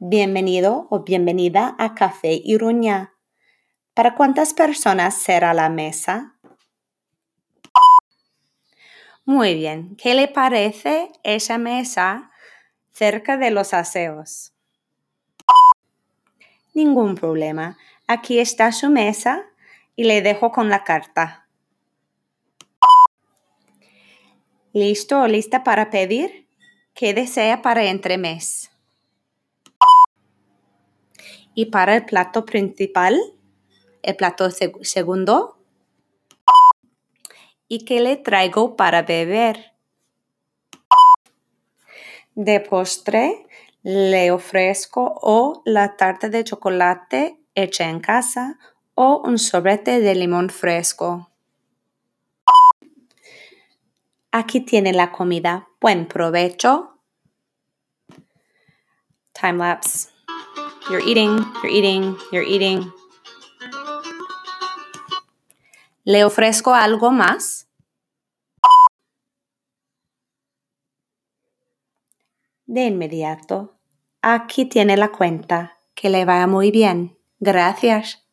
Bienvenido o bienvenida a Café Iruña. ¿Para cuántas personas será la mesa? Muy bien. ¿Qué le parece esa mesa cerca de los aseos? Ningún problema. Aquí está su mesa y le dejo con la carta. ¿Listo o lista para pedir? ¿Qué desea para entremés? Y para el plato principal, el plato seg- segundo. ¿Y qué le traigo para beber? De postre, le ofrezco o la tarta de chocolate hecha en casa o un sobrete de limón fresco. Aquí tiene la comida. Buen provecho. Time lapse. You're eating, you're eating, you're eating. ¿Le ofrezco algo más? De inmediato. Aquí tiene la cuenta. Que le vaya muy bien. Gracias.